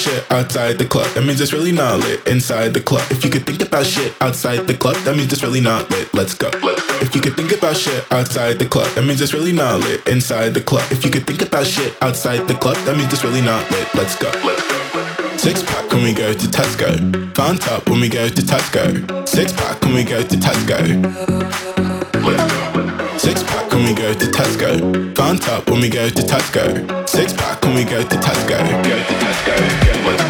Shit outside the club, that means it's really not lit inside the club. If you could think about shit outside the club, that means it's really not lit. Let's go. If you could think about shit outside the club, that means it's really not lit inside the club. If you could think about shit outside the club, that means it's really not lit. Let's go. Six pack when we go to Tesco. Found top when we go to Tesco. Six pack when we go to Tesco. Six pack when we go to Tesco. Found top when we go to Tesco. Six pack when we go to Tesco. Go to Tesco. you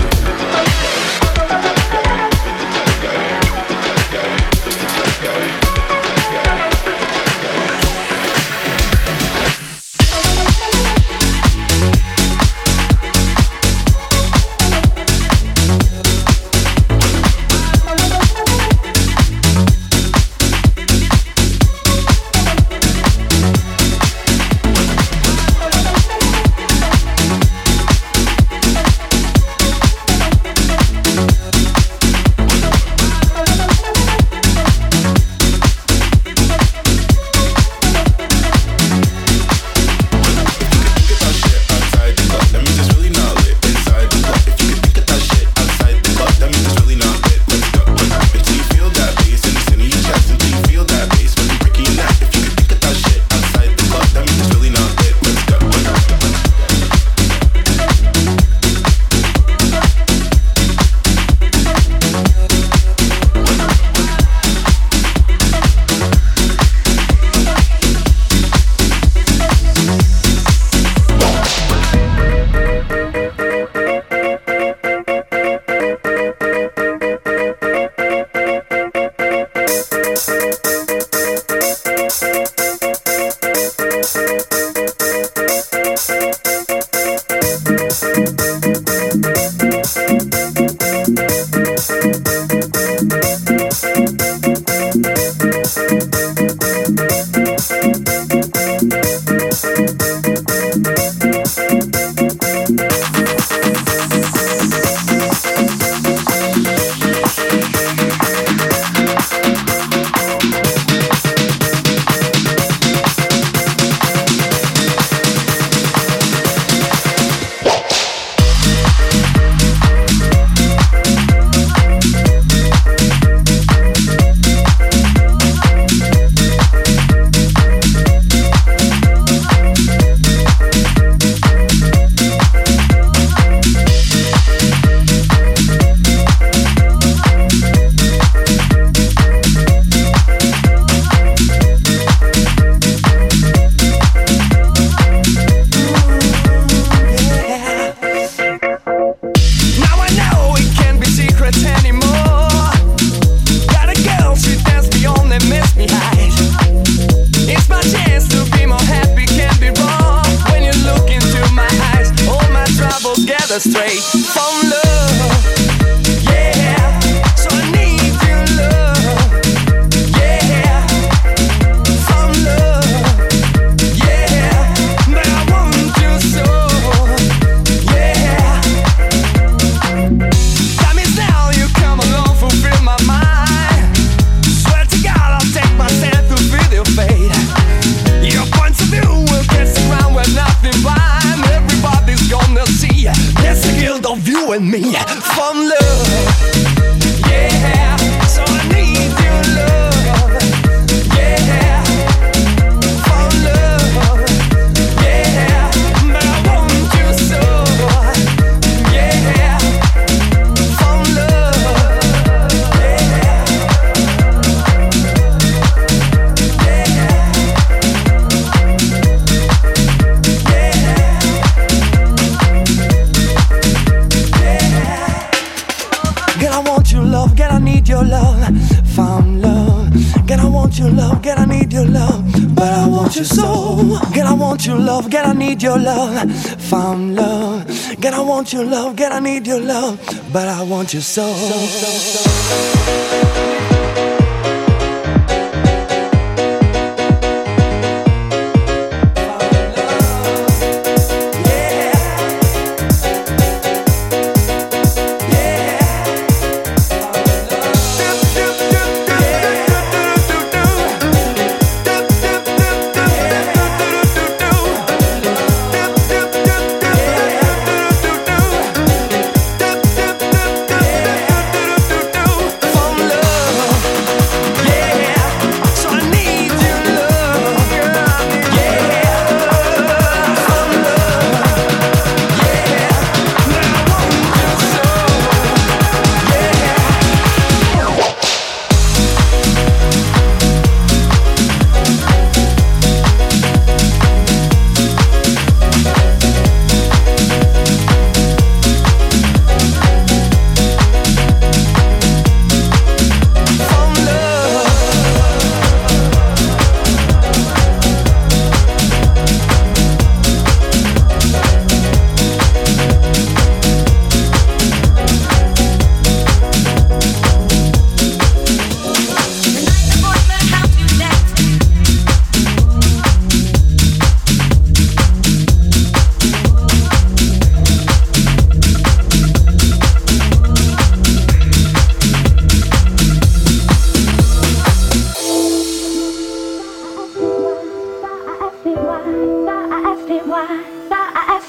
Your soul. Girl, I want your love, girl, I need your love, found love. Girl, I want your love, girl, I need your love, but I want your soul.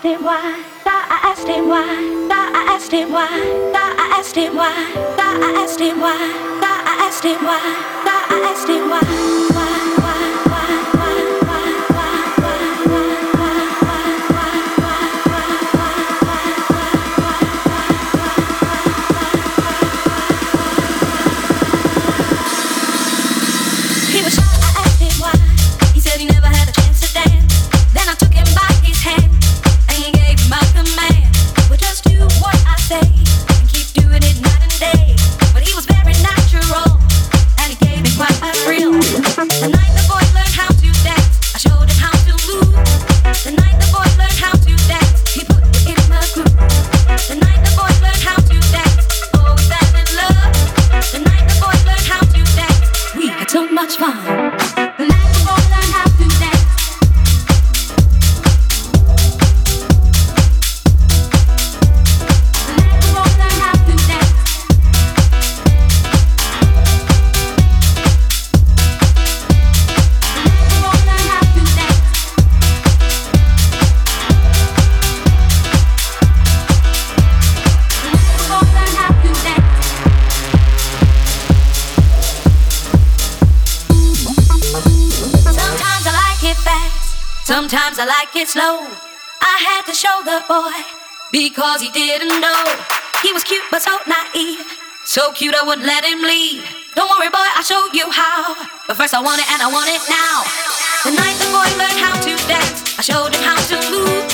Sometimes I boy because he didn't know. He was cute but so naive. So cute I wouldn't let him leave. Don't worry, boy, I'll show you how. But first I want it and I want it now. The night the boy learned how to dance, I showed him how to move.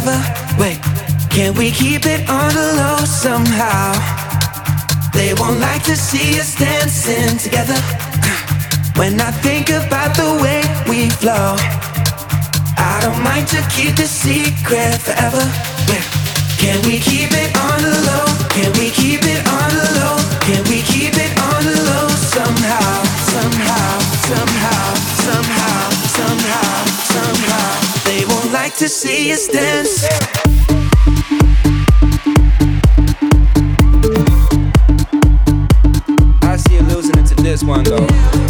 forever. Wait, can we keep it on the low somehow? They won't like to see us dancing together. When I think about the way we flow, I don't mind to keep this secret forever. Can we keep it on the low? Can we keep it on the low? Can we keep it on the low somehow? Somehow, somehow, somehow. to see us dance. I see you losing it to this one though.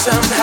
some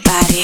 Technologic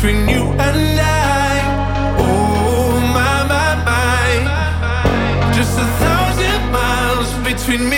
Between you and I. Oh, my, my, my. Just a thousand miles between me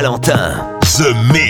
Valentin. The Mix.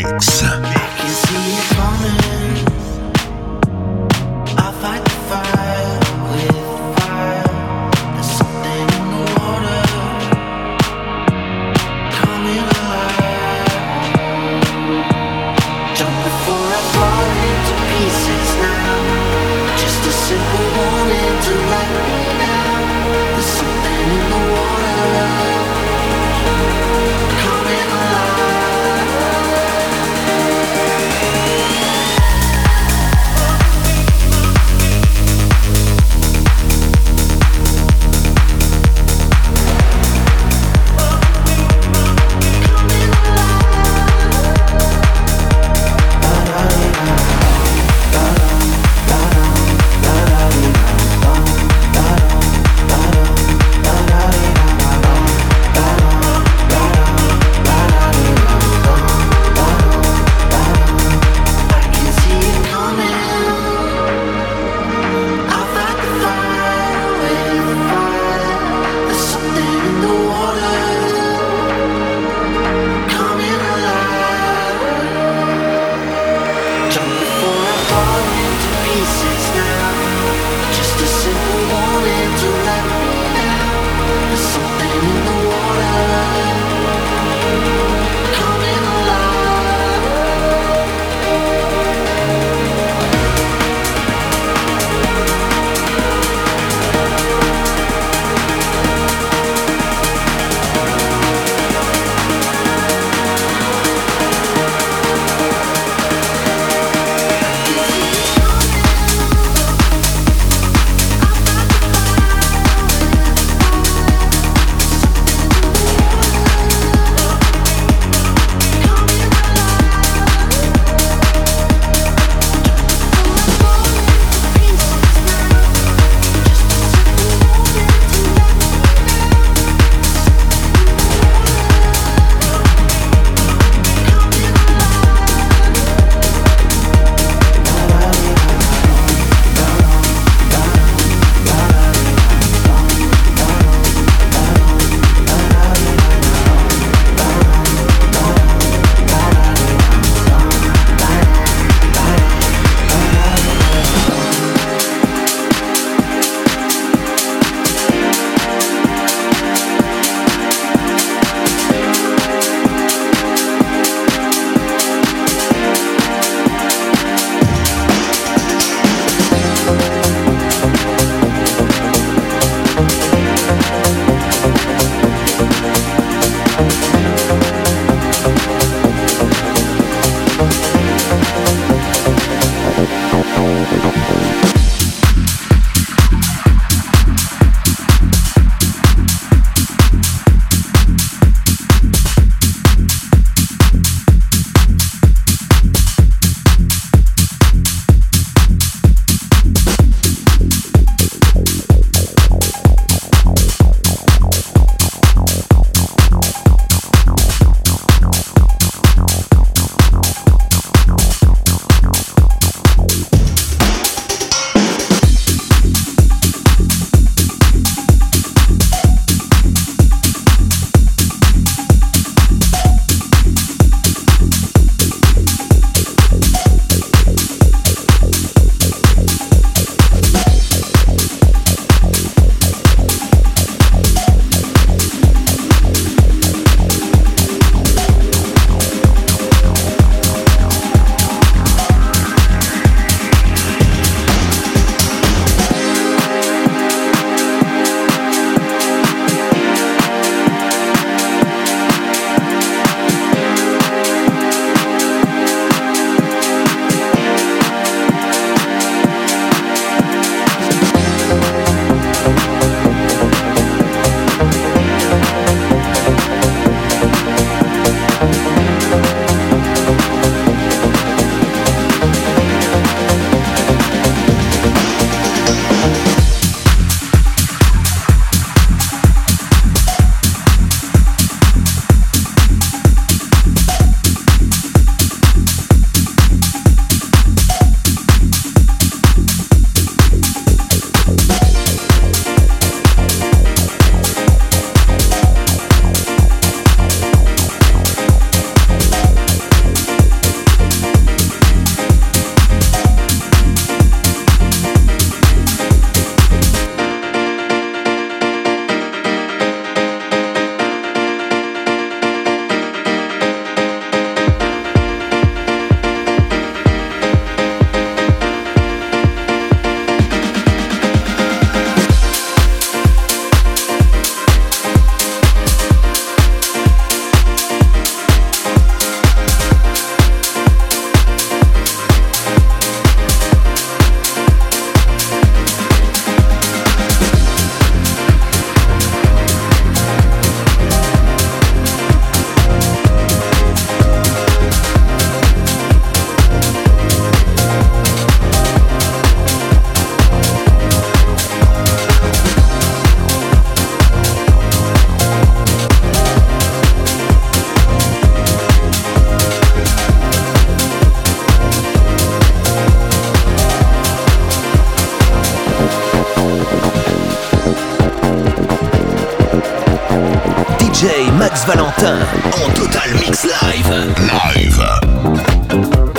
Total mix live. Live.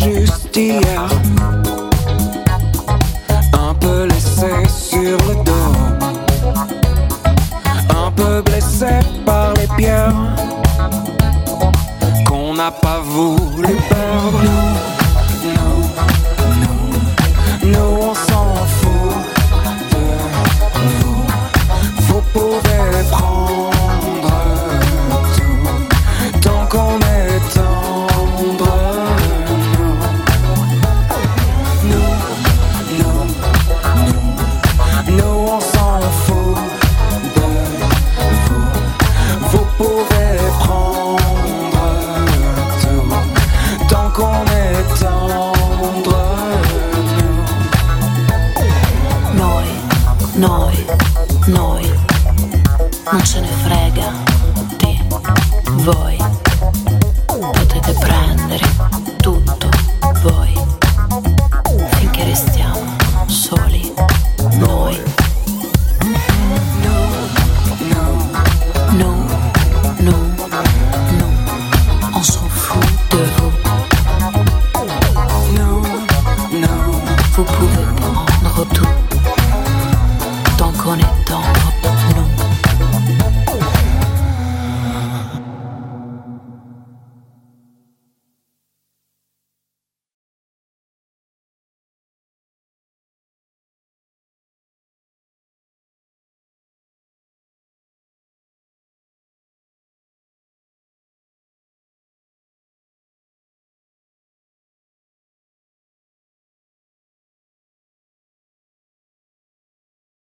juste hier. Un peu laissé sur le dos. Un peu blessé par les pierres. Qu'on n'a pas voulu perdre.